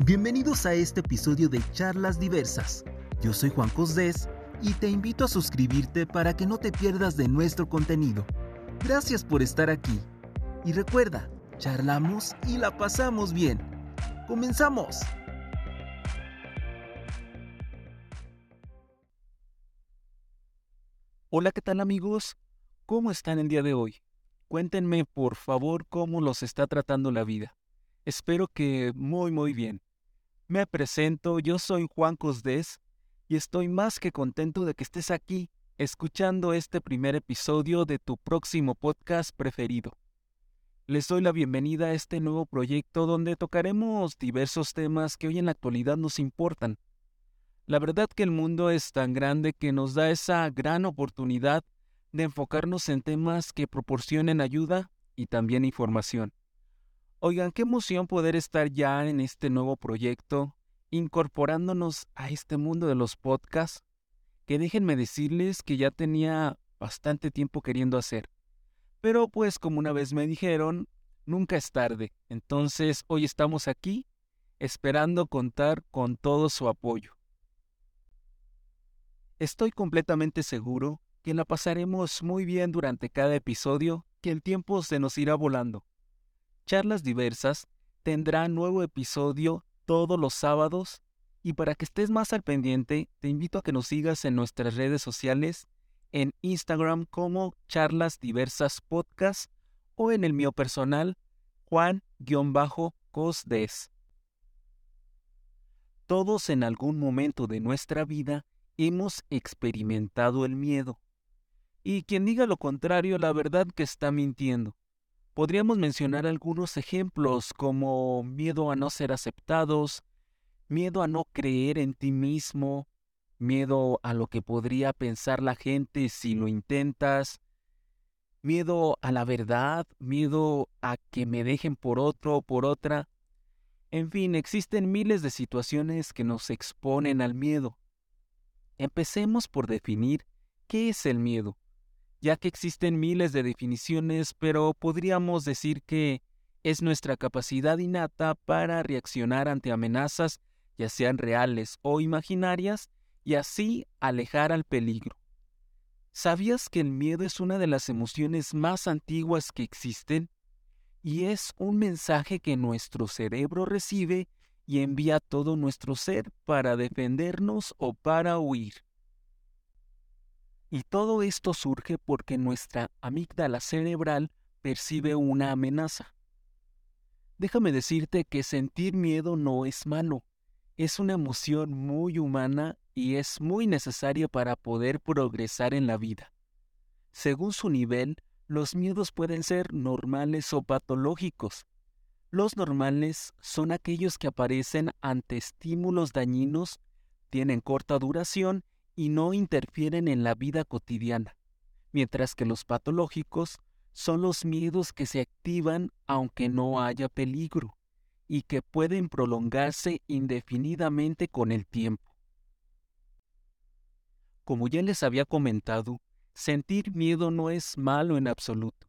Bienvenidos a este episodio de Charlas Diversas. Yo soy Juan Cosdés y te invito a suscribirte para que no te pierdas de nuestro contenido. Gracias por estar aquí. Y recuerda, charlamos y la pasamos bien. ¡Comenzamos! Hola, ¿qué tal amigos? ¿Cómo están el día de hoy? Cuéntenme por favor cómo los está tratando la vida. Espero que muy muy bien. Me presento, yo soy Juan Cosdés y estoy más que contento de que estés aquí escuchando este primer episodio de tu próximo podcast preferido. Les doy la bienvenida a este nuevo proyecto donde tocaremos diversos temas que hoy en la actualidad nos importan. La verdad que el mundo es tan grande que nos da esa gran oportunidad de enfocarnos en temas que proporcionen ayuda y también información. Oigan, qué emoción poder estar ya en este nuevo proyecto, incorporándonos a este mundo de los podcasts, que déjenme decirles que ya tenía bastante tiempo queriendo hacer. Pero pues como una vez me dijeron, nunca es tarde. Entonces hoy estamos aquí esperando contar con todo su apoyo. Estoy completamente seguro que la pasaremos muy bien durante cada episodio, que el tiempo se nos irá volando. Charlas Diversas tendrá nuevo episodio todos los sábados y para que estés más al pendiente te invito a que nos sigas en nuestras redes sociales en Instagram como Charlas Diversas Podcast o en el mío personal Juan-Cosdes. Todos en algún momento de nuestra vida hemos experimentado el miedo. Y quien diga lo contrario, la verdad que está mintiendo. Podríamos mencionar algunos ejemplos como miedo a no ser aceptados, miedo a no creer en ti mismo, miedo a lo que podría pensar la gente si lo intentas, miedo a la verdad, miedo a que me dejen por otro o por otra. En fin, existen miles de situaciones que nos exponen al miedo. Empecemos por definir qué es el miedo ya que existen miles de definiciones, pero podríamos decir que es nuestra capacidad innata para reaccionar ante amenazas, ya sean reales o imaginarias, y así alejar al peligro. ¿Sabías que el miedo es una de las emociones más antiguas que existen? Y es un mensaje que nuestro cerebro recibe y envía a todo nuestro ser para defendernos o para huir. Y todo esto surge porque nuestra amígdala cerebral percibe una amenaza. Déjame decirte que sentir miedo no es malo, es una emoción muy humana y es muy necesaria para poder progresar en la vida. Según su nivel, los miedos pueden ser normales o patológicos. Los normales son aquellos que aparecen ante estímulos dañinos, tienen corta duración y no interfieren en la vida cotidiana, mientras que los patológicos son los miedos que se activan aunque no haya peligro y que pueden prolongarse indefinidamente con el tiempo. Como ya les había comentado, sentir miedo no es malo en absoluto.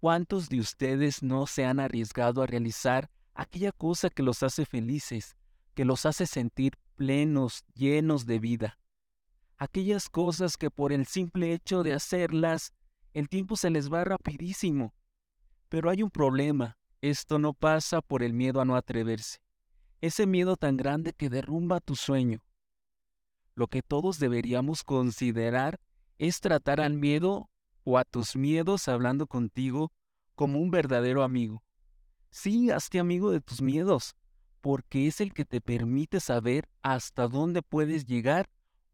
¿Cuántos de ustedes no se han arriesgado a realizar aquella cosa que los hace felices, que los hace sentir plenos, llenos de vida? Aquellas cosas que por el simple hecho de hacerlas, el tiempo se les va rapidísimo. Pero hay un problema, esto no pasa por el miedo a no atreverse, ese miedo tan grande que derrumba tu sueño. Lo que todos deberíamos considerar es tratar al miedo o a tus miedos hablando contigo como un verdadero amigo. Sí, hazte amigo de tus miedos, porque es el que te permite saber hasta dónde puedes llegar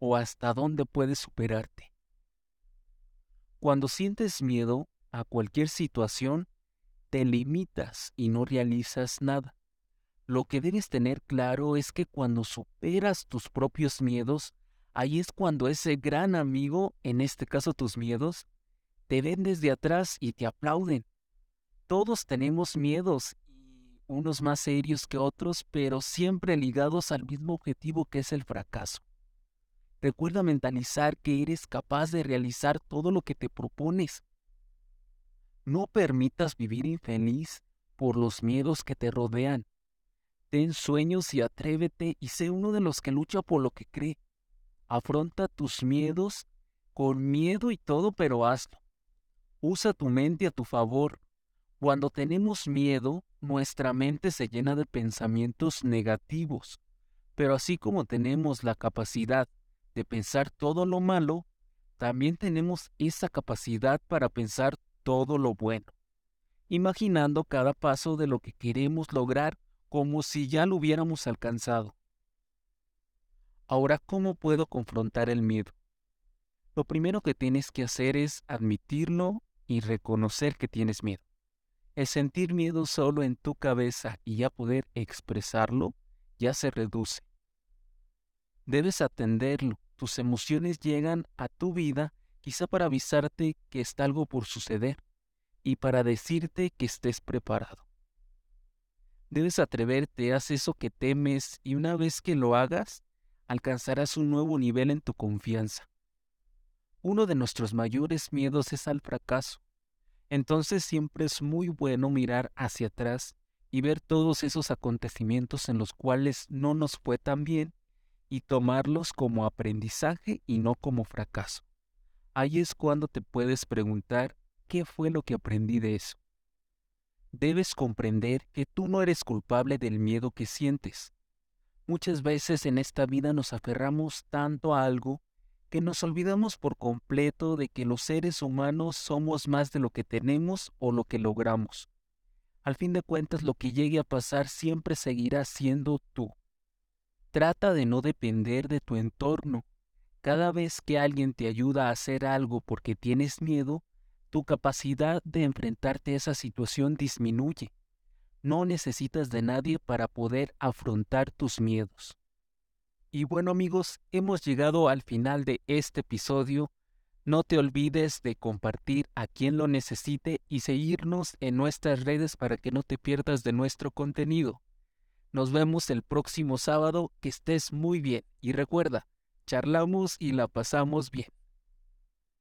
o hasta dónde puedes superarte. Cuando sientes miedo a cualquier situación, te limitas y no realizas nada. Lo que debes tener claro es que cuando superas tus propios miedos, ahí es cuando ese gran amigo, en este caso tus miedos, te ven desde atrás y te aplauden. Todos tenemos miedos, unos más serios que otros, pero siempre ligados al mismo objetivo que es el fracaso. Recuerda mentalizar que eres capaz de realizar todo lo que te propones. No permitas vivir infeliz por los miedos que te rodean. Ten sueños y atrévete y sé uno de los que lucha por lo que cree. Afronta tus miedos con miedo y todo, pero hazlo. Usa tu mente a tu favor. Cuando tenemos miedo, nuestra mente se llena de pensamientos negativos. Pero así como tenemos la capacidad de pensar todo lo malo, también tenemos esa capacidad para pensar todo lo bueno, imaginando cada paso de lo que queremos lograr como si ya lo hubiéramos alcanzado. Ahora, ¿cómo puedo confrontar el miedo? Lo primero que tienes que hacer es admitirlo y reconocer que tienes miedo. El sentir miedo solo en tu cabeza y ya poder expresarlo ya se reduce. Debes atenderlo. Tus emociones llegan a tu vida quizá para avisarte que está algo por suceder y para decirte que estés preparado. Debes atreverte, haz eso que temes y una vez que lo hagas, alcanzarás un nuevo nivel en tu confianza. Uno de nuestros mayores miedos es al fracaso. Entonces siempre es muy bueno mirar hacia atrás y ver todos esos acontecimientos en los cuales no nos fue tan bien y tomarlos como aprendizaje y no como fracaso. Ahí es cuando te puedes preguntar qué fue lo que aprendí de eso. Debes comprender que tú no eres culpable del miedo que sientes. Muchas veces en esta vida nos aferramos tanto a algo que nos olvidamos por completo de que los seres humanos somos más de lo que tenemos o lo que logramos. Al fin de cuentas, lo que llegue a pasar siempre seguirá siendo tú. Trata de no depender de tu entorno. Cada vez que alguien te ayuda a hacer algo porque tienes miedo, tu capacidad de enfrentarte a esa situación disminuye. No necesitas de nadie para poder afrontar tus miedos. Y bueno amigos, hemos llegado al final de este episodio. No te olvides de compartir a quien lo necesite y seguirnos en nuestras redes para que no te pierdas de nuestro contenido. Nos vemos el próximo sábado, que estés muy bien y recuerda, charlamos y la pasamos bien.